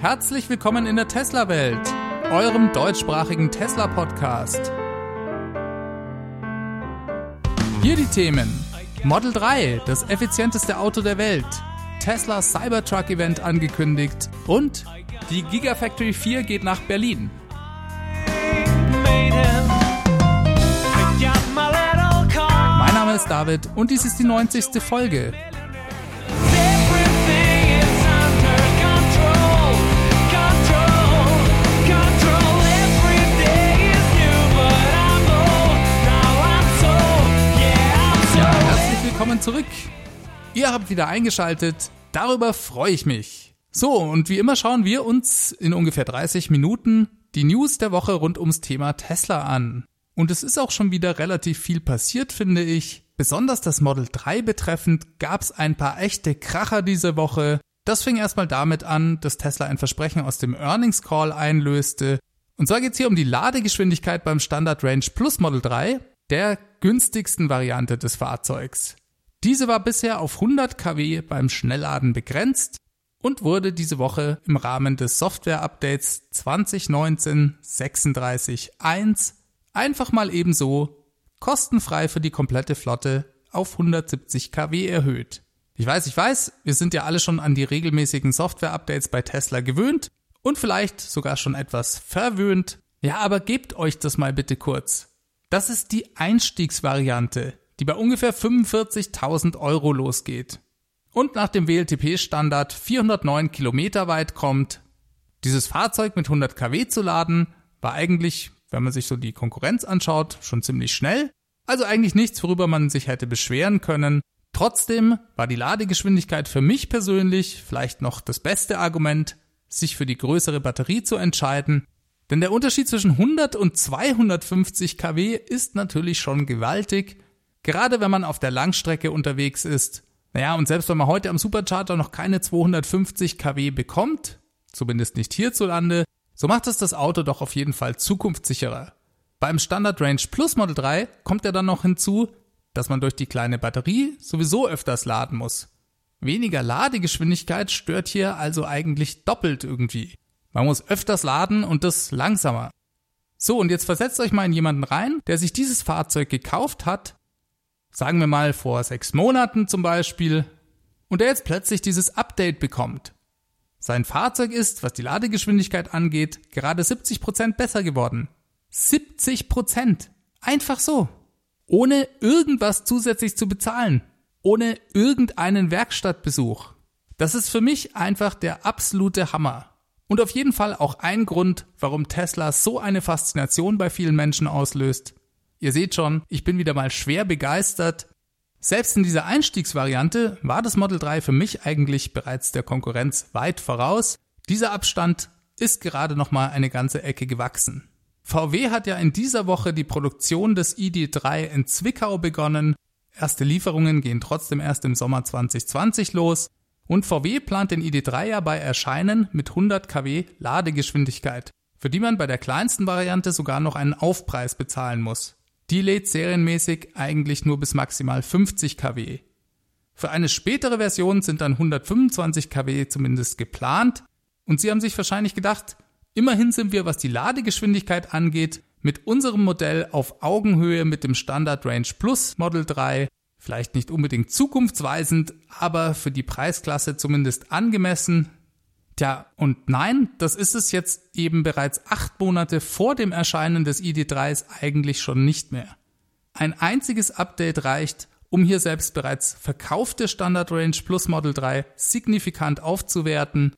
Herzlich willkommen in der Tesla-Welt, eurem deutschsprachigen Tesla-Podcast. Hier die Themen. Model 3, das effizienteste Auto der Welt. Tesla Cybertruck-Event angekündigt. Und die Gigafactory 4 geht nach Berlin. Mein Name ist David und dies ist die 90. Folge. Willkommen zurück. Ihr habt wieder eingeschaltet. Darüber freue ich mich. So, und wie immer schauen wir uns in ungefähr 30 Minuten die News der Woche rund ums Thema Tesla an. Und es ist auch schon wieder relativ viel passiert, finde ich. Besonders das Model 3 betreffend gab es ein paar echte Kracher diese Woche. Das fing erstmal damit an, dass Tesla ein Versprechen aus dem Earnings Call einlöste. Und zwar geht es hier um die Ladegeschwindigkeit beim Standard Range Plus Model 3, der günstigsten Variante des Fahrzeugs. Diese war bisher auf 100 kW beim Schnellladen begrenzt und wurde diese Woche im Rahmen des Software-Updates 2019-36.1 einfach mal ebenso kostenfrei für die komplette Flotte auf 170 kW erhöht. Ich weiß, ich weiß, wir sind ja alle schon an die regelmäßigen Software-Updates bei Tesla gewöhnt und vielleicht sogar schon etwas verwöhnt. Ja, aber gebt euch das mal bitte kurz. Das ist die Einstiegsvariante die bei ungefähr 45.000 Euro losgeht und nach dem WLTP-Standard 409 Kilometer weit kommt. Dieses Fahrzeug mit 100 kW zu laden war eigentlich, wenn man sich so die Konkurrenz anschaut, schon ziemlich schnell. Also eigentlich nichts, worüber man sich hätte beschweren können. Trotzdem war die Ladegeschwindigkeit für mich persönlich vielleicht noch das beste Argument, sich für die größere Batterie zu entscheiden. Denn der Unterschied zwischen 100 und 250 kW ist natürlich schon gewaltig Gerade wenn man auf der Langstrecke unterwegs ist. Naja, und selbst wenn man heute am Supercharger noch keine 250 kW bekommt, zumindest nicht hierzulande, so macht es das Auto doch auf jeden Fall zukunftssicherer. Beim Standard Range Plus Model 3 kommt ja dann noch hinzu, dass man durch die kleine Batterie sowieso öfters laden muss. Weniger Ladegeschwindigkeit stört hier also eigentlich doppelt irgendwie. Man muss öfters laden und das langsamer. So, und jetzt versetzt euch mal in jemanden rein, der sich dieses Fahrzeug gekauft hat sagen wir mal vor sechs Monaten zum Beispiel, und er jetzt plötzlich dieses Update bekommt. Sein Fahrzeug ist, was die Ladegeschwindigkeit angeht, gerade 70% besser geworden. 70%! Einfach so! Ohne irgendwas zusätzlich zu bezahlen. Ohne irgendeinen Werkstattbesuch. Das ist für mich einfach der absolute Hammer. Und auf jeden Fall auch ein Grund, warum Tesla so eine Faszination bei vielen Menschen auslöst. Ihr seht schon, ich bin wieder mal schwer begeistert. Selbst in dieser Einstiegsvariante war das Model 3 für mich eigentlich bereits der Konkurrenz weit voraus. Dieser Abstand ist gerade noch mal eine ganze Ecke gewachsen. VW hat ja in dieser Woche die Produktion des ID3 in Zwickau begonnen. Erste Lieferungen gehen trotzdem erst im Sommer 2020 los. Und VW plant den ID3 ja bei Erscheinen mit 100 kW Ladegeschwindigkeit, für die man bei der kleinsten Variante sogar noch einen Aufpreis bezahlen muss. Die lädt serienmäßig eigentlich nur bis maximal 50 kW. Für eine spätere Version sind dann 125 kW zumindest geplant. Und sie haben sich wahrscheinlich gedacht, immerhin sind wir, was die Ladegeschwindigkeit angeht, mit unserem Modell auf Augenhöhe mit dem Standard Range Plus Model 3, vielleicht nicht unbedingt zukunftsweisend, aber für die Preisklasse zumindest angemessen, Tja, und nein, das ist es jetzt eben bereits acht Monate vor dem Erscheinen des ID3s eigentlich schon nicht mehr. Ein einziges Update reicht, um hier selbst bereits verkaufte Standard Range Plus Model 3 signifikant aufzuwerten.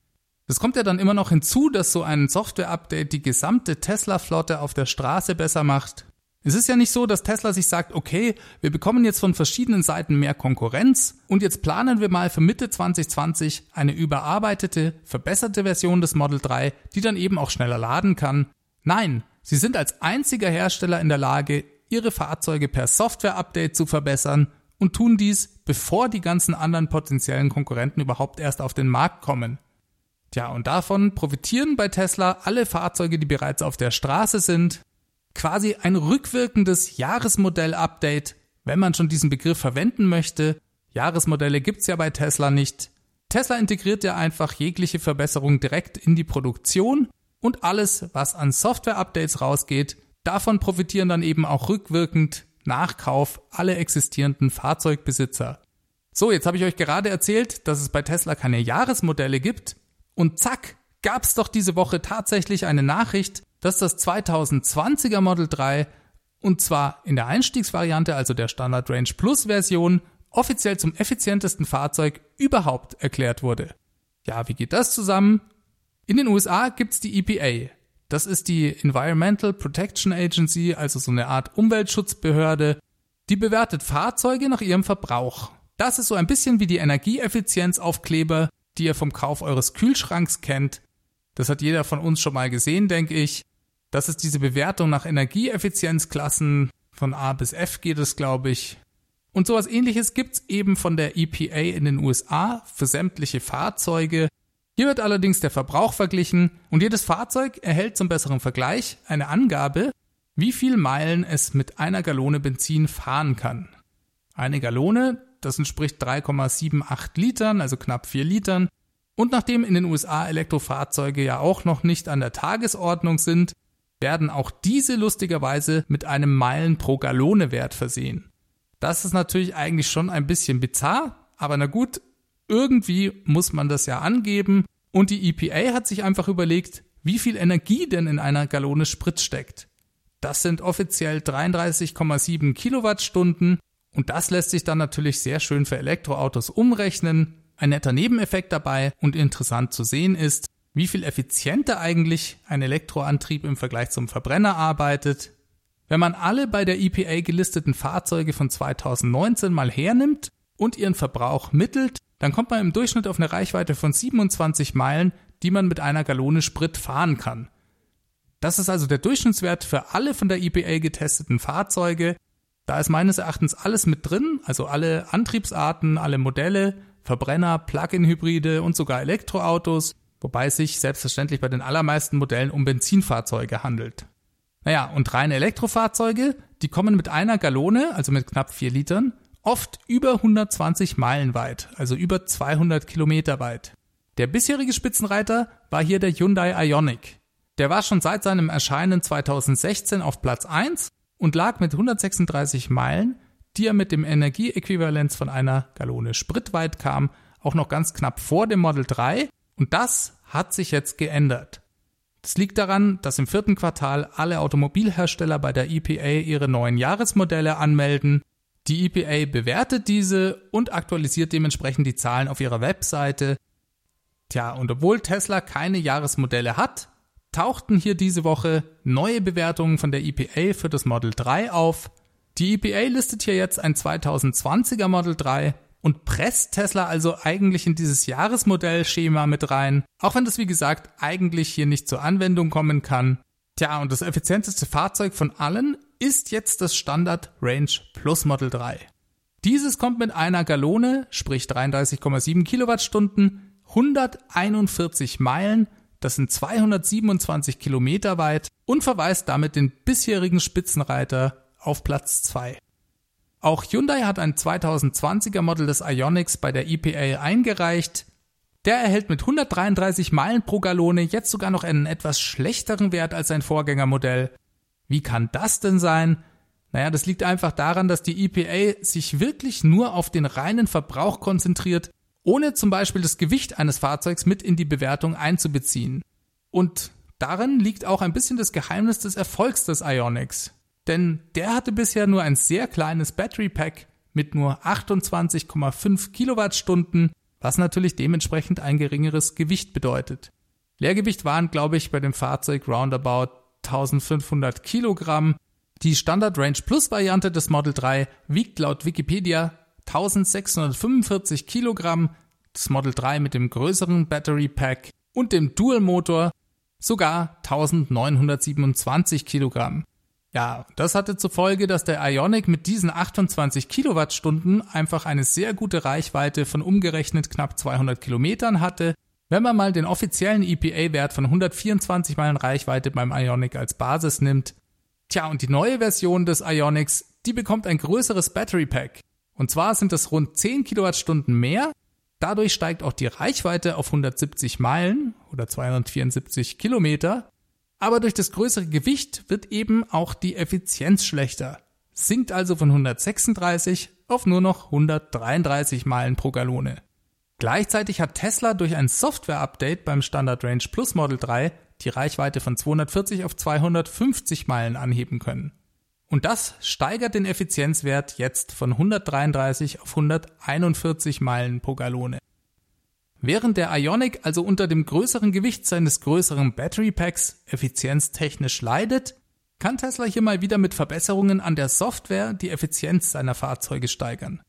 Es kommt ja dann immer noch hinzu, dass so ein Software-Update die gesamte Tesla-Flotte auf der Straße besser macht. Es ist ja nicht so, dass Tesla sich sagt, okay, wir bekommen jetzt von verschiedenen Seiten mehr Konkurrenz und jetzt planen wir mal für Mitte 2020 eine überarbeitete, verbesserte Version des Model 3, die dann eben auch schneller laden kann. Nein, sie sind als einziger Hersteller in der Lage, ihre Fahrzeuge per Software-Update zu verbessern und tun dies, bevor die ganzen anderen potenziellen Konkurrenten überhaupt erst auf den Markt kommen. Tja, und davon profitieren bei Tesla alle Fahrzeuge, die bereits auf der Straße sind, quasi ein rückwirkendes Jahresmodell-Update, wenn man schon diesen Begriff verwenden möchte. Jahresmodelle gibt's ja bei Tesla nicht. Tesla integriert ja einfach jegliche Verbesserung direkt in die Produktion und alles, was an Software-Updates rausgeht, davon profitieren dann eben auch rückwirkend nach Kauf alle existierenden Fahrzeugbesitzer. So, jetzt habe ich euch gerade erzählt, dass es bei Tesla keine Jahresmodelle gibt und zack, gab es doch diese Woche tatsächlich eine Nachricht, dass das 2020er Model 3 und zwar in der Einstiegsvariante, also der Standard Range Plus Version, offiziell zum effizientesten Fahrzeug überhaupt erklärt wurde. Ja, wie geht das zusammen? In den USA gibt's die EPA. Das ist die Environmental Protection Agency, also so eine Art Umweltschutzbehörde. Die bewertet Fahrzeuge nach ihrem Verbrauch. Das ist so ein bisschen wie die Energieeffizienzaufkleber, die ihr vom Kauf eures Kühlschranks kennt. Das hat jeder von uns schon mal gesehen, denke ich. Das ist diese Bewertung nach Energieeffizienzklassen. Von A bis F geht es, glaube ich. Und sowas ähnliches gibt's eben von der EPA in den USA für sämtliche Fahrzeuge. Hier wird allerdings der Verbrauch verglichen und jedes Fahrzeug erhält zum besseren Vergleich eine Angabe, wie viel Meilen es mit einer Gallone Benzin fahren kann. Eine Gallone, das entspricht 3,78 Litern, also knapp 4 Litern. Und nachdem in den USA Elektrofahrzeuge ja auch noch nicht an der Tagesordnung sind, werden auch diese lustigerweise mit einem Meilen pro Gallone Wert versehen. Das ist natürlich eigentlich schon ein bisschen bizarr, aber na gut, irgendwie muss man das ja angeben und die EPA hat sich einfach überlegt, wie viel Energie denn in einer Gallone Sprit steckt. Das sind offiziell 33,7 Kilowattstunden und das lässt sich dann natürlich sehr schön für Elektroautos umrechnen. Ein netter Nebeneffekt dabei und interessant zu sehen ist, wie viel effizienter eigentlich ein Elektroantrieb im Vergleich zum Verbrenner arbeitet. Wenn man alle bei der EPA gelisteten Fahrzeuge von 2019 mal hernimmt und ihren Verbrauch mittelt, dann kommt man im Durchschnitt auf eine Reichweite von 27 Meilen, die man mit einer Gallone Sprit fahren kann. Das ist also der Durchschnittswert für alle von der EPA getesteten Fahrzeuge. Da ist meines Erachtens alles mit drin, also alle Antriebsarten, alle Modelle, Verbrenner, Plug-in-Hybride und sogar Elektroautos, wobei es sich selbstverständlich bei den allermeisten Modellen um Benzinfahrzeuge handelt. Naja, und reine Elektrofahrzeuge, die kommen mit einer Gallone, also mit knapp vier Litern, oft über 120 Meilen weit, also über 200 Kilometer weit. Der bisherige Spitzenreiter war hier der Hyundai Ioniq. Der war schon seit seinem Erscheinen 2016 auf Platz 1 und lag mit 136 Meilen, die er mit dem Energieäquivalenz von einer Gallone Sprit weit kam, auch noch ganz knapp vor dem Model 3 und das hat sich jetzt geändert. Das liegt daran, dass im vierten Quartal alle Automobilhersteller bei der EPA ihre neuen Jahresmodelle anmelden. Die EPA bewertet diese und aktualisiert dementsprechend die Zahlen auf ihrer Webseite. Tja, und obwohl Tesla keine Jahresmodelle hat, tauchten hier diese Woche neue Bewertungen von der EPA für das Model 3 auf. Die EPA listet hier jetzt ein 2020er Model 3 und presst Tesla also eigentlich in dieses Jahresmodellschema mit rein, auch wenn das wie gesagt eigentlich hier nicht zur Anwendung kommen kann. Tja, und das effizienteste Fahrzeug von allen ist jetzt das Standard Range Plus Model 3. Dieses kommt mit einer Gallone, sprich 33,7 Kilowattstunden, 141 Meilen, das sind 227 Kilometer weit und verweist damit den bisherigen Spitzenreiter auf Platz 2. Auch Hyundai hat ein 2020er Model des Ionics bei der EPA eingereicht. Der erhält mit 133 Meilen pro Gallone jetzt sogar noch einen etwas schlechteren Wert als sein Vorgängermodell. Wie kann das denn sein? Naja, das liegt einfach daran, dass die EPA sich wirklich nur auf den reinen Verbrauch konzentriert, ohne zum Beispiel das Gewicht eines Fahrzeugs mit in die Bewertung einzubeziehen. Und darin liegt auch ein bisschen das Geheimnis des Erfolgs des Ionics. Denn der hatte bisher nur ein sehr kleines Battery Pack mit nur 28,5 Kilowattstunden, was natürlich dementsprechend ein geringeres Gewicht bedeutet. Leergewicht waren, glaube ich, bei dem Fahrzeug roundabout 1500 Kilogramm. Die Standard Range Plus Variante des Model 3 wiegt laut Wikipedia 1645 Kilogramm, das Model 3 mit dem größeren Battery Pack und dem Dual Motor sogar 1927 Kilogramm. Ja, das hatte zur Folge, dass der Ionic mit diesen 28 Kilowattstunden einfach eine sehr gute Reichweite von umgerechnet knapp 200 Kilometern hatte. Wenn man mal den offiziellen EPA-Wert von 124 Meilen Reichweite beim Ionic als Basis nimmt. Tja, und die neue Version des Ionics, die bekommt ein größeres Battery Pack. Und zwar sind es rund 10 Kilowattstunden mehr. Dadurch steigt auch die Reichweite auf 170 Meilen oder 274 Kilometer. Aber durch das größere Gewicht wird eben auch die Effizienz schlechter. Sinkt also von 136 auf nur noch 133 Meilen pro Gallone. Gleichzeitig hat Tesla durch ein Software-Update beim Standard Range Plus Model 3 die Reichweite von 240 auf 250 Meilen anheben können. Und das steigert den Effizienzwert jetzt von 133 auf 141 Meilen pro Gallone. Während der Ionic also unter dem größeren Gewicht seines größeren Battery Packs effizienztechnisch leidet, kann Tesla hier mal wieder mit Verbesserungen an der Software die Effizienz seiner Fahrzeuge steigern.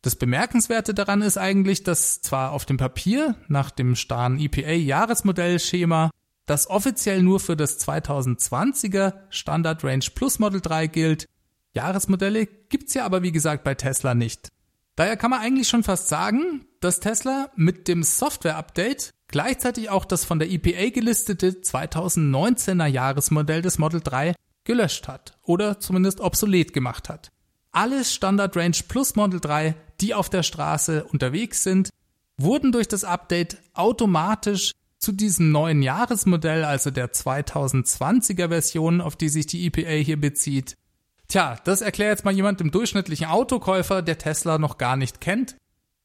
Das Bemerkenswerte daran ist eigentlich, dass zwar auf dem Papier nach dem starren EPA-Jahresmodellschema das offiziell nur für das 2020er Standard Range Plus Model 3 gilt. Jahresmodelle gibt's ja aber wie gesagt bei Tesla nicht. Daher kann man eigentlich schon fast sagen, dass Tesla mit dem Software-Update gleichzeitig auch das von der EPA gelistete 2019er Jahresmodell des Model 3 gelöscht hat oder zumindest obsolet gemacht hat. Alles Standard Range Plus Model 3, die auf der Straße unterwegs sind, wurden durch das Update automatisch zu diesem neuen Jahresmodell, also der 2020er Version, auf die sich die EPA hier bezieht. Tja, das erklärt jetzt mal jemand im durchschnittlichen Autokäufer, der Tesla noch gar nicht kennt.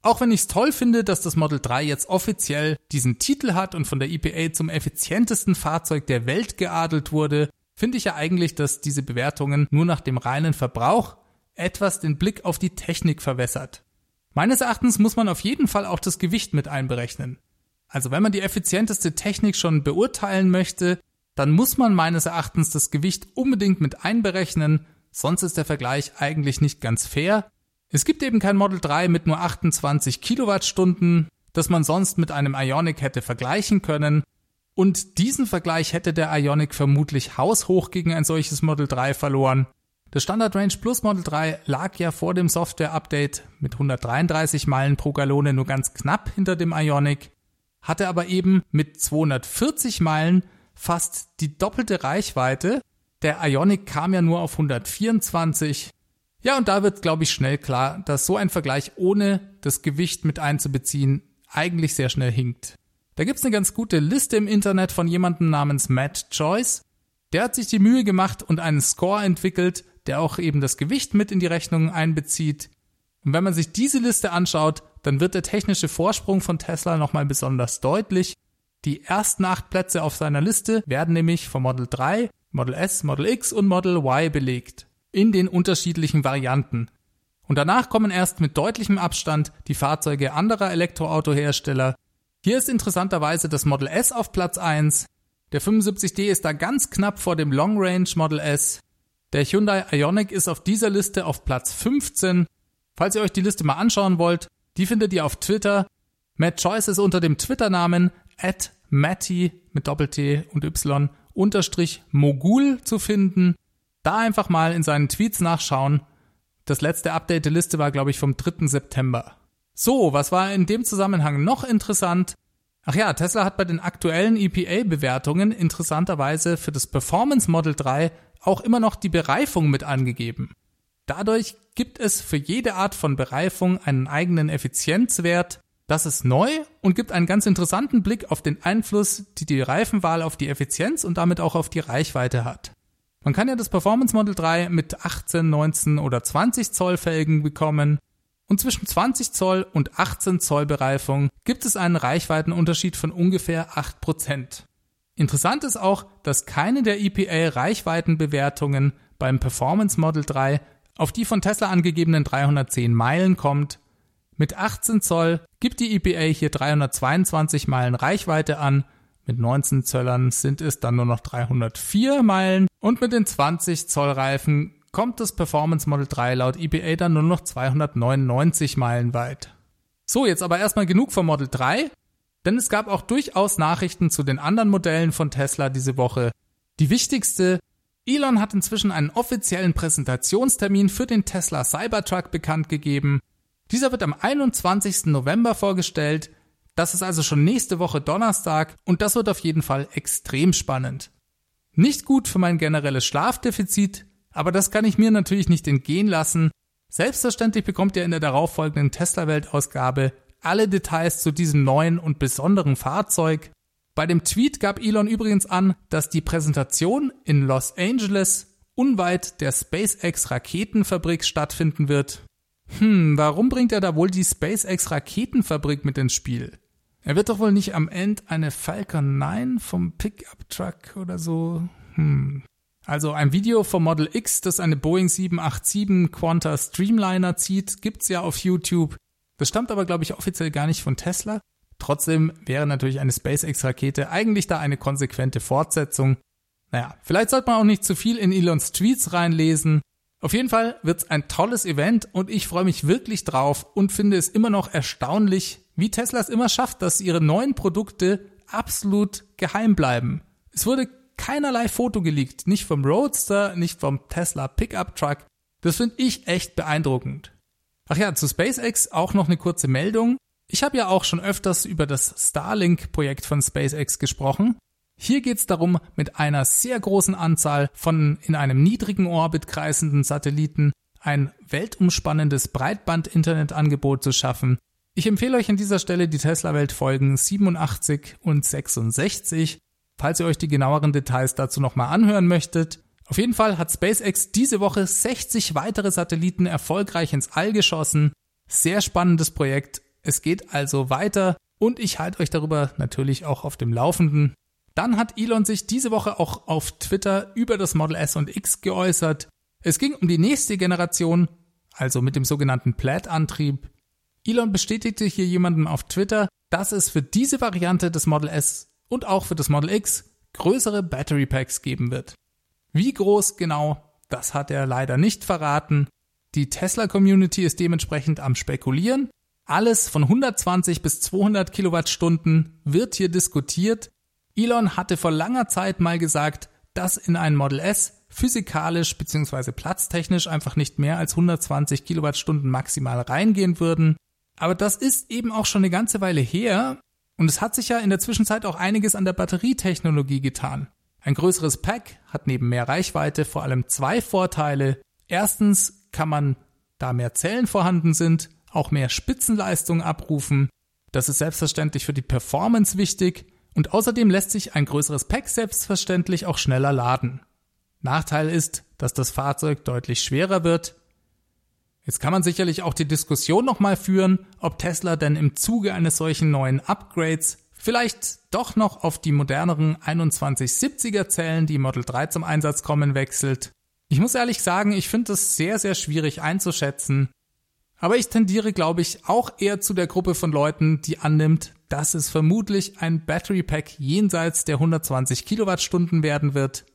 Auch wenn ich es toll finde, dass das Model 3 jetzt offiziell diesen Titel hat und von der EPA zum effizientesten Fahrzeug der Welt geadelt wurde, finde ich ja eigentlich, dass diese Bewertungen nur nach dem reinen Verbrauch etwas den Blick auf die Technik verwässert. Meines Erachtens muss man auf jeden Fall auch das Gewicht mit einberechnen. Also wenn man die effizienteste Technik schon beurteilen möchte, dann muss man meines Erachtens das Gewicht unbedingt mit einberechnen, sonst ist der Vergleich eigentlich nicht ganz fair. Es gibt eben kein Model 3 mit nur 28 Kilowattstunden, das man sonst mit einem Ionic hätte vergleichen können. Und diesen Vergleich hätte der Ionic vermutlich haushoch gegen ein solches Model 3 verloren. Das Standard Range Plus Model 3 lag ja vor dem Software-Update mit 133 Meilen pro Gallone nur ganz knapp hinter dem Ionic hatte aber eben mit 240 Meilen fast die doppelte Reichweite. Der Ionic kam ja nur auf 124. Ja, und da wird, glaube ich, schnell klar, dass so ein Vergleich ohne das Gewicht mit einzubeziehen eigentlich sehr schnell hinkt. Da gibt's eine ganz gute Liste im Internet von jemandem namens Matt Joyce. Der hat sich die Mühe gemacht und einen Score entwickelt, der auch eben das Gewicht mit in die Rechnung einbezieht. Und wenn man sich diese Liste anschaut, dann wird der technische Vorsprung von Tesla nochmal besonders deutlich. Die ersten acht Plätze auf seiner Liste werden nämlich vom Model 3, Model S, Model X und Model Y belegt. In den unterschiedlichen Varianten. Und danach kommen erst mit deutlichem Abstand die Fahrzeuge anderer Elektroautohersteller. Hier ist interessanterweise das Model S auf Platz 1. Der 75D ist da ganz knapp vor dem Long Range Model S. Der Hyundai Ioniq ist auf dieser Liste auf Platz 15. Falls ihr euch die Liste mal anschauen wollt, die findet ihr auf Twitter. Matt Choice ist unter dem Twitter-Namen at Matty mit Doppel-T und Y unterstrich Mogul zu finden. Da einfach mal in seinen Tweets nachschauen. Das letzte Update der Liste war, glaube ich, vom 3. September. So, was war in dem Zusammenhang noch interessant? Ach ja, Tesla hat bei den aktuellen EPA-Bewertungen interessanterweise für das Performance Model 3 auch immer noch die Bereifung mit angegeben. Dadurch gibt es für jede Art von Bereifung einen eigenen Effizienzwert. Das ist neu und gibt einen ganz interessanten Blick auf den Einfluss, die die Reifenwahl auf die Effizienz und damit auch auf die Reichweite hat. Man kann ja das Performance Model 3 mit 18, 19 oder 20 Zoll Felgen bekommen. Und zwischen 20 Zoll und 18 Zoll Bereifung gibt es einen Reichweitenunterschied von ungefähr 8%. Interessant ist auch, dass keine der EPA Reichweitenbewertungen beim Performance Model 3 auf die von Tesla angegebenen 310 Meilen kommt. Mit 18 Zoll gibt die EPA hier 322 Meilen Reichweite an, mit 19 Zöllern sind es dann nur noch 304 Meilen und mit den 20 Zoll Reifen kommt das Performance Model 3 laut EPA dann nur noch 299 Meilen weit. So, jetzt aber erstmal genug vom Model 3, denn es gab auch durchaus Nachrichten zu den anderen Modellen von Tesla diese Woche. Die wichtigste Elon hat inzwischen einen offiziellen Präsentationstermin für den Tesla Cybertruck bekannt gegeben. Dieser wird am 21. November vorgestellt. Das ist also schon nächste Woche Donnerstag und das wird auf jeden Fall extrem spannend. Nicht gut für mein generelles Schlafdefizit, aber das kann ich mir natürlich nicht entgehen lassen. Selbstverständlich bekommt ihr in der darauffolgenden Tesla-Welt-Ausgabe alle Details zu diesem neuen und besonderen Fahrzeug. Bei dem Tweet gab Elon übrigens an, dass die Präsentation in Los Angeles unweit der SpaceX Raketenfabrik stattfinden wird. Hm, warum bringt er da wohl die SpaceX Raketenfabrik mit ins Spiel? Er wird doch wohl nicht am Ende eine Falcon 9 vom Pickup Truck oder so. Hm. Also ein Video vom Model X, das eine Boeing 787 Quanta Streamliner zieht, gibt's ja auf YouTube. Das stammt aber, glaube ich, offiziell gar nicht von Tesla. Trotzdem wäre natürlich eine SpaceX-Rakete eigentlich da eine konsequente Fortsetzung. Naja, vielleicht sollte man auch nicht zu viel in Elons Tweets reinlesen. Auf jeden Fall wird's ein tolles Event und ich freue mich wirklich drauf und finde es immer noch erstaunlich, wie Tesla es immer schafft, dass ihre neuen Produkte absolut geheim bleiben. Es wurde keinerlei Foto geleakt, nicht vom Roadster, nicht vom Tesla Pickup Truck. Das finde ich echt beeindruckend. Ach ja, zu SpaceX auch noch eine kurze Meldung. Ich habe ja auch schon öfters über das Starlink-Projekt von SpaceX gesprochen. Hier geht es darum, mit einer sehr großen Anzahl von in einem niedrigen Orbit kreisenden Satelliten ein weltumspannendes Breitband-Internetangebot zu schaffen, ich empfehle euch an dieser Stelle die Tesla-Welt Folgen 87 und 66, falls ihr euch die genaueren Details dazu nochmal anhören möchtet. Auf jeden Fall hat SpaceX diese Woche 60 weitere Satelliten erfolgreich ins All geschossen. Sehr spannendes Projekt. Es geht also weiter und ich halte euch darüber natürlich auch auf dem Laufenden. Dann hat Elon sich diese Woche auch auf Twitter über das Model S und X geäußert. Es ging um die nächste Generation, also mit dem sogenannten Plaid-Antrieb. Elon bestätigte hier jemandem auf Twitter, dass es für diese Variante des Model S und auch für das Model X größere Battery Packs geben wird. Wie groß genau, das hat er leider nicht verraten. Die Tesla Community ist dementsprechend am spekulieren. Alles von 120 bis 200 Kilowattstunden wird hier diskutiert. Elon hatte vor langer Zeit mal gesagt, dass in ein Model S physikalisch bzw. platztechnisch einfach nicht mehr als 120 Kilowattstunden maximal reingehen würden. Aber das ist eben auch schon eine ganze Weile her und es hat sich ja in der Zwischenzeit auch einiges an der Batterietechnologie getan. Ein größeres Pack hat neben mehr Reichweite vor allem zwei Vorteile. Erstens kann man, da mehr Zellen vorhanden sind, auch mehr Spitzenleistung abrufen. Das ist selbstverständlich für die Performance wichtig und außerdem lässt sich ein größeres Pack selbstverständlich auch schneller laden. Nachteil ist, dass das Fahrzeug deutlich schwerer wird Jetzt kann man sicherlich auch die Diskussion nochmal führen, ob Tesla denn im Zuge eines solchen neuen Upgrades vielleicht doch noch auf die moderneren 2170er Zellen, die Model 3 zum Einsatz kommen, wechselt. Ich muss ehrlich sagen, ich finde das sehr, sehr schwierig einzuschätzen. Aber ich tendiere, glaube ich, auch eher zu der Gruppe von Leuten, die annimmt, dass es vermutlich ein Battery Pack jenseits der 120 Kilowattstunden werden wird.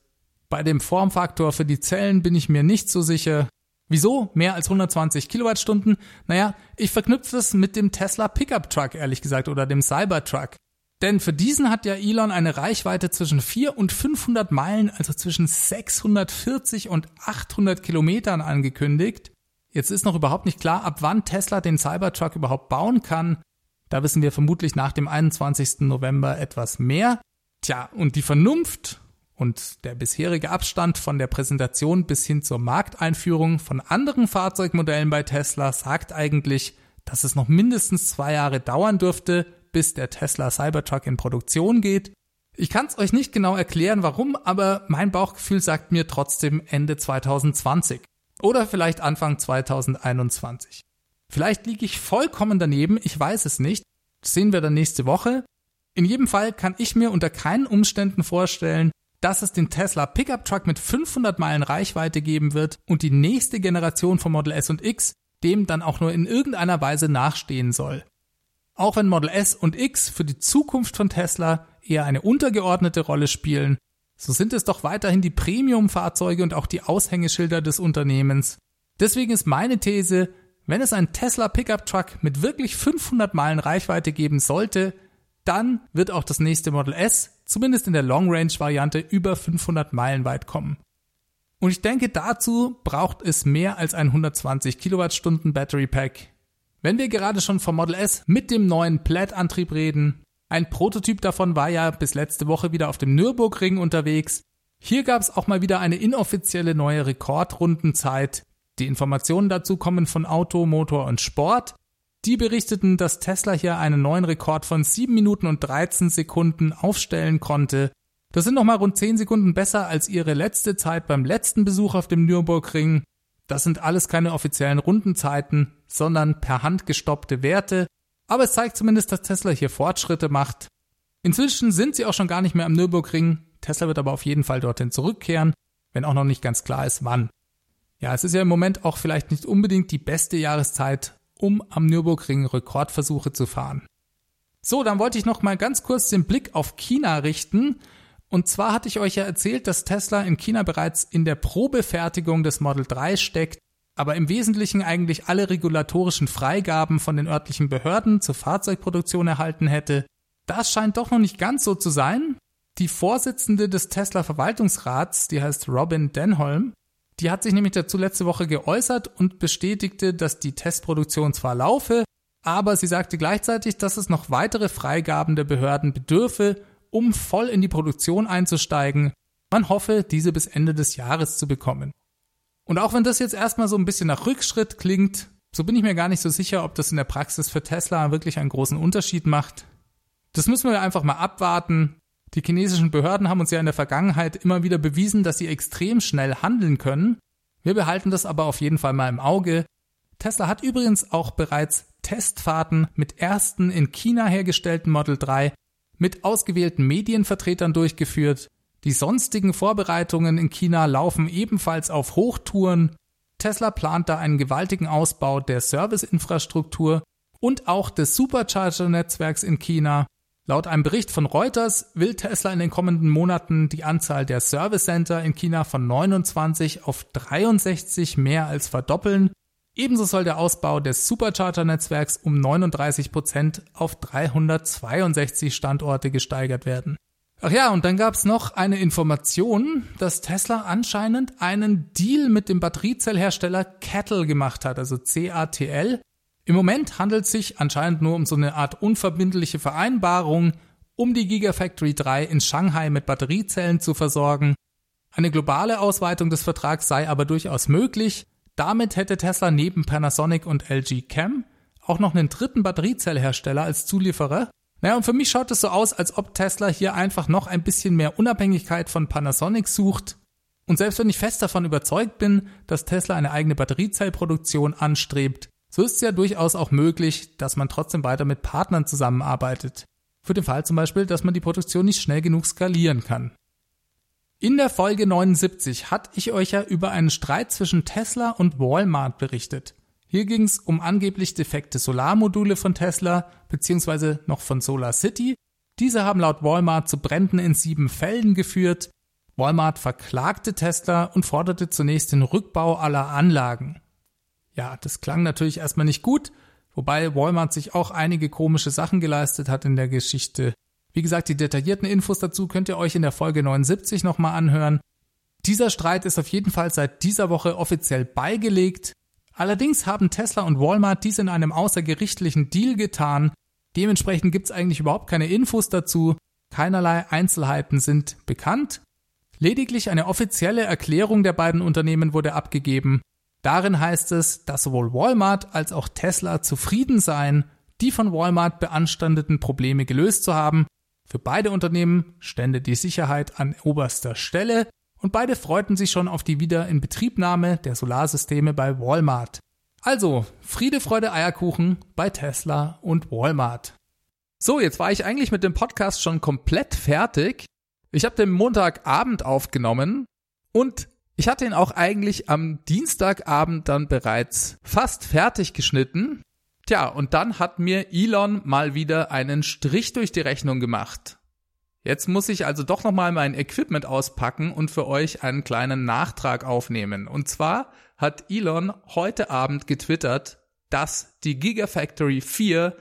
Bei dem Formfaktor für die Zellen bin ich mir nicht so sicher. Wieso mehr als 120 Kilowattstunden? Naja, ich verknüpfe es mit dem Tesla Pickup Truck, ehrlich gesagt, oder dem Cybertruck. Denn für diesen hat ja Elon eine Reichweite zwischen 4 und 500 Meilen, also zwischen 640 und 800 Kilometern angekündigt. Jetzt ist noch überhaupt nicht klar, ab wann Tesla den Cybertruck überhaupt bauen kann. Da wissen wir vermutlich nach dem 21. November etwas mehr. Tja, und die Vernunft und der bisherige Abstand von der Präsentation bis hin zur Markteinführung von anderen Fahrzeugmodellen bei Tesla sagt eigentlich, dass es noch mindestens zwei Jahre dauern dürfte, bis der Tesla Cybertruck in Produktion geht. Ich kann es euch nicht genau erklären, warum, aber mein Bauchgefühl sagt mir trotzdem Ende 2020 oder vielleicht Anfang 2021. Vielleicht liege ich vollkommen daneben, ich weiß es nicht. Das sehen wir dann nächste Woche. In jedem Fall kann ich mir unter keinen Umständen vorstellen, dass es den Tesla Pickup Truck mit 500 Meilen Reichweite geben wird und die nächste Generation von Model S und X dem dann auch nur in irgendeiner Weise nachstehen soll. Auch wenn Model S und X für die Zukunft von Tesla eher eine untergeordnete Rolle spielen, so sind es doch weiterhin die Premium-Fahrzeuge und auch die Aushängeschilder des Unternehmens. Deswegen ist meine These, wenn es einen Tesla Pickup Truck mit wirklich 500 Meilen Reichweite geben sollte, dann wird auch das nächste Model S zumindest in der Long Range Variante über 500 Meilen weit kommen. Und ich denke, dazu braucht es mehr als ein 120 Kilowattstunden Battery Pack. Wenn wir gerade schon vom Model S mit dem neuen Plaid-Antrieb reden, ein Prototyp davon war ja bis letzte Woche wieder auf dem Nürburgring unterwegs. Hier gab es auch mal wieder eine inoffizielle neue Rekordrundenzeit. Die Informationen dazu kommen von Auto, Motor und Sport. Die berichteten, dass Tesla hier einen neuen Rekord von 7 Minuten und 13 Sekunden aufstellen konnte. Das sind nochmal rund 10 Sekunden besser als ihre letzte Zeit beim letzten Besuch auf dem Nürburgring. Das sind alles keine offiziellen Rundenzeiten, sondern per Hand gestoppte Werte. Aber es zeigt zumindest, dass Tesla hier Fortschritte macht. Inzwischen sind sie auch schon gar nicht mehr am Nürburgring. Tesla wird aber auf jeden Fall dorthin zurückkehren, wenn auch noch nicht ganz klar ist, wann. Ja, es ist ja im Moment auch vielleicht nicht unbedingt die beste Jahreszeit, um am Nürburgring Rekordversuche zu fahren. So, dann wollte ich noch mal ganz kurz den Blick auf China richten. Und zwar hatte ich euch ja erzählt, dass Tesla in China bereits in der Probefertigung des Model 3 steckt, aber im Wesentlichen eigentlich alle regulatorischen Freigaben von den örtlichen Behörden zur Fahrzeugproduktion erhalten hätte. Das scheint doch noch nicht ganz so zu sein. Die Vorsitzende des Tesla Verwaltungsrats, die heißt Robin Denholm, die hat sich nämlich dazu letzte Woche geäußert und bestätigte, dass die Testproduktion zwar laufe, aber sie sagte gleichzeitig, dass es noch weitere Freigaben der Behörden bedürfe, um voll in die Produktion einzusteigen. Man hoffe, diese bis Ende des Jahres zu bekommen. Und auch wenn das jetzt erstmal so ein bisschen nach Rückschritt klingt, so bin ich mir gar nicht so sicher, ob das in der Praxis für Tesla wirklich einen großen Unterschied macht. Das müssen wir einfach mal abwarten. Die chinesischen Behörden haben uns ja in der Vergangenheit immer wieder bewiesen, dass sie extrem schnell handeln können. Wir behalten das aber auf jeden Fall mal im Auge. Tesla hat übrigens auch bereits Testfahrten mit ersten in China hergestellten Model 3 mit ausgewählten Medienvertretern durchgeführt. Die sonstigen Vorbereitungen in China laufen ebenfalls auf Hochtouren. Tesla plant da einen gewaltigen Ausbau der Serviceinfrastruktur und auch des Supercharger-Netzwerks in China. Laut einem Bericht von Reuters will Tesla in den kommenden Monaten die Anzahl der Service Center in China von 29 auf 63 mehr als verdoppeln. Ebenso soll der Ausbau des Supercharger-Netzwerks um 39 Prozent auf 362 Standorte gesteigert werden. Ach ja, und dann gab's noch eine Information, dass Tesla anscheinend einen Deal mit dem Batteriezellhersteller Cattle gemacht hat, also CATL, im Moment handelt es sich anscheinend nur um so eine Art unverbindliche Vereinbarung, um die Gigafactory 3 in Shanghai mit Batteriezellen zu versorgen. Eine globale Ausweitung des Vertrags sei aber durchaus möglich. Damit hätte Tesla neben Panasonic und LG Chem auch noch einen dritten Batteriezellhersteller als Zulieferer. Naja, und für mich schaut es so aus, als ob Tesla hier einfach noch ein bisschen mehr Unabhängigkeit von Panasonic sucht. Und selbst wenn ich fest davon überzeugt bin, dass Tesla eine eigene Batteriezellproduktion anstrebt, so ist es ja durchaus auch möglich, dass man trotzdem weiter mit Partnern zusammenarbeitet. Für den Fall zum Beispiel, dass man die Produktion nicht schnell genug skalieren kann. In der Folge 79 hatte ich euch ja über einen Streit zwischen Tesla und Walmart berichtet. Hier ging es um angeblich defekte Solarmodule von Tesla bzw. noch von Solar City. Diese haben laut Walmart zu Bränden in sieben Fällen geführt. Walmart verklagte Tesla und forderte zunächst den Rückbau aller Anlagen. Ja, das klang natürlich erstmal nicht gut, wobei Walmart sich auch einige komische Sachen geleistet hat in der Geschichte. Wie gesagt, die detaillierten Infos dazu könnt ihr euch in der Folge 79 nochmal anhören. Dieser Streit ist auf jeden Fall seit dieser Woche offiziell beigelegt. Allerdings haben Tesla und Walmart dies in einem außergerichtlichen Deal getan. Dementsprechend gibt's eigentlich überhaupt keine Infos dazu. Keinerlei Einzelheiten sind bekannt. Lediglich eine offizielle Erklärung der beiden Unternehmen wurde abgegeben. Darin heißt es, dass sowohl Walmart als auch Tesla zufrieden seien, die von Walmart beanstandeten Probleme gelöst zu haben. Für beide Unternehmen stände die Sicherheit an oberster Stelle und beide freuten sich schon auf die Wiederinbetriebnahme der Solarsysteme bei Walmart. Also, Friede, Freude, Eierkuchen bei Tesla und Walmart. So, jetzt war ich eigentlich mit dem Podcast schon komplett fertig. Ich habe den Montagabend aufgenommen und ich hatte ihn auch eigentlich am Dienstagabend dann bereits fast fertig geschnitten. Tja, und dann hat mir Elon mal wieder einen Strich durch die Rechnung gemacht. Jetzt muss ich also doch nochmal mein Equipment auspacken und für euch einen kleinen Nachtrag aufnehmen. Und zwar hat Elon heute Abend getwittert, dass die Gigafactory 4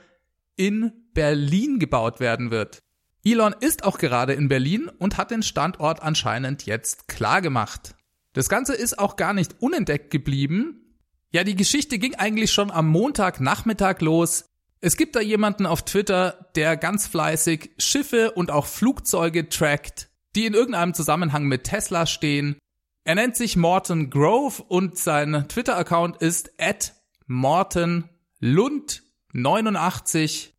in Berlin gebaut werden wird. Elon ist auch gerade in Berlin und hat den Standort anscheinend jetzt klar gemacht. Das Ganze ist auch gar nicht unentdeckt geblieben. Ja, die Geschichte ging eigentlich schon am Montagnachmittag los. Es gibt da jemanden auf Twitter, der ganz fleißig Schiffe und auch Flugzeuge trackt, die in irgendeinem Zusammenhang mit Tesla stehen. Er nennt sich Morton Grove und sein Twitter-Account ist at Morton Lund 89.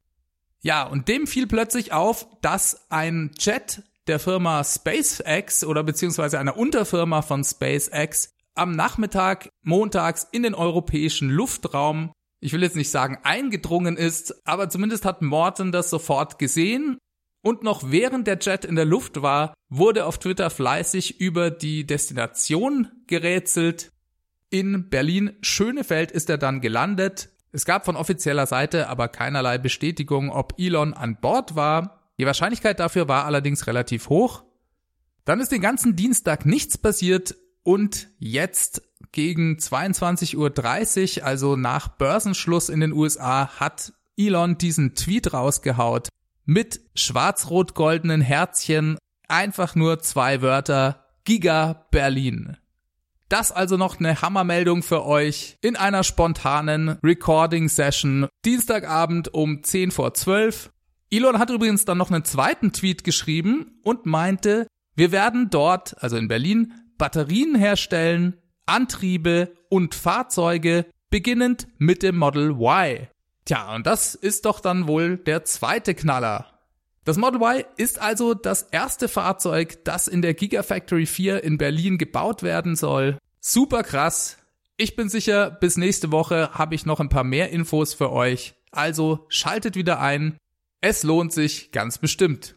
Ja, und dem fiel plötzlich auf, dass ein Jet der Firma SpaceX oder beziehungsweise einer Unterfirma von SpaceX am Nachmittag montags in den europäischen Luftraum, ich will jetzt nicht sagen eingedrungen ist, aber zumindest hat Morton das sofort gesehen und noch während der Jet in der Luft war, wurde auf Twitter fleißig über die Destination gerätselt. In Berlin Schönefeld ist er dann gelandet. Es gab von offizieller Seite aber keinerlei Bestätigung, ob Elon an Bord war. Die Wahrscheinlichkeit dafür war allerdings relativ hoch. Dann ist den ganzen Dienstag nichts passiert und jetzt gegen 22.30 Uhr, also nach Börsenschluss in den USA, hat Elon diesen Tweet rausgehaut mit schwarz-rot-goldenen Herzchen, einfach nur zwei Wörter, Giga Berlin. Das also noch eine Hammermeldung für euch in einer spontanen Recording-Session Dienstagabend um 10 vor 12. Elon hat übrigens dann noch einen zweiten Tweet geschrieben und meinte, wir werden dort, also in Berlin, Batterien herstellen, Antriebe und Fahrzeuge, beginnend mit dem Model Y. Tja, und das ist doch dann wohl der zweite Knaller. Das Model Y ist also das erste Fahrzeug, das in der Gigafactory 4 in Berlin gebaut werden soll. Super krass. Ich bin sicher, bis nächste Woche habe ich noch ein paar mehr Infos für euch. Also schaltet wieder ein. Es lohnt sich ganz bestimmt.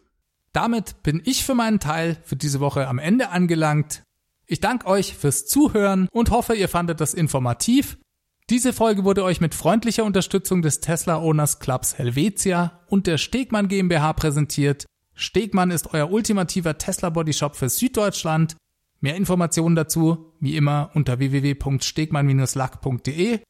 Damit bin ich für meinen Teil für diese Woche am Ende angelangt. Ich danke euch fürs Zuhören und hoffe, ihr fandet das informativ. Diese Folge wurde euch mit freundlicher Unterstützung des Tesla Owners Clubs Helvetia und der Stegmann GmbH präsentiert. Stegmann ist euer ultimativer Tesla Bodyshop für Süddeutschland. Mehr Informationen dazu, wie immer, unter www.stegmann-lack.de.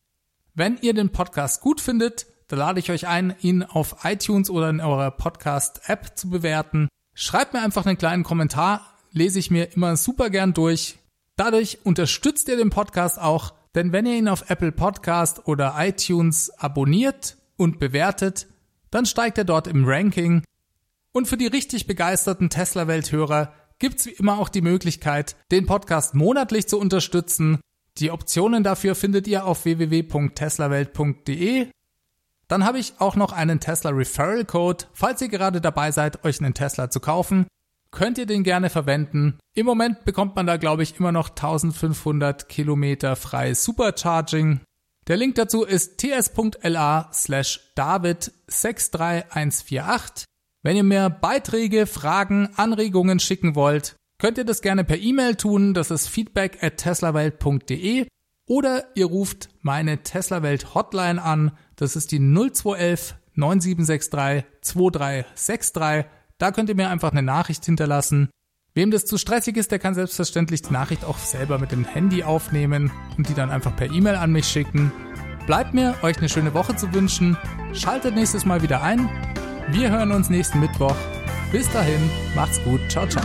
Wenn ihr den Podcast gut findet, dann lade ich euch ein, ihn auf iTunes oder in eurer Podcast-App zu bewerten. Schreibt mir einfach einen kleinen Kommentar, lese ich mir immer super gern durch. Dadurch unterstützt ihr den Podcast auch, denn wenn ihr ihn auf Apple Podcast oder iTunes abonniert und bewertet, dann steigt er dort im Ranking. Und für die richtig begeisterten Tesla-Welthörer gibt's wie immer auch die Möglichkeit, den Podcast monatlich zu unterstützen. Die Optionen dafür findet ihr auf www.teslawelt.de. Dann habe ich auch noch einen Tesla Referral Code, falls ihr gerade dabei seid, euch einen Tesla zu kaufen könnt ihr den gerne verwenden. Im Moment bekommt man da, glaube ich, immer noch 1500 Kilometer freies Supercharging. Der Link dazu ist ts.la slash david63148. Wenn ihr mehr Beiträge, Fragen, Anregungen schicken wollt, könnt ihr das gerne per E-Mail tun. Das ist feedback at teslawelt.de oder ihr ruft meine Teslawelt Hotline an. Das ist die 0211 9763 2363. Da könnt ihr mir einfach eine Nachricht hinterlassen. Wem das zu stressig ist, der kann selbstverständlich die Nachricht auch selber mit dem Handy aufnehmen und die dann einfach per E-Mail an mich schicken. Bleibt mir, euch eine schöne Woche zu wünschen. Schaltet nächstes Mal wieder ein. Wir hören uns nächsten Mittwoch. Bis dahin, macht's gut. Ciao, ciao.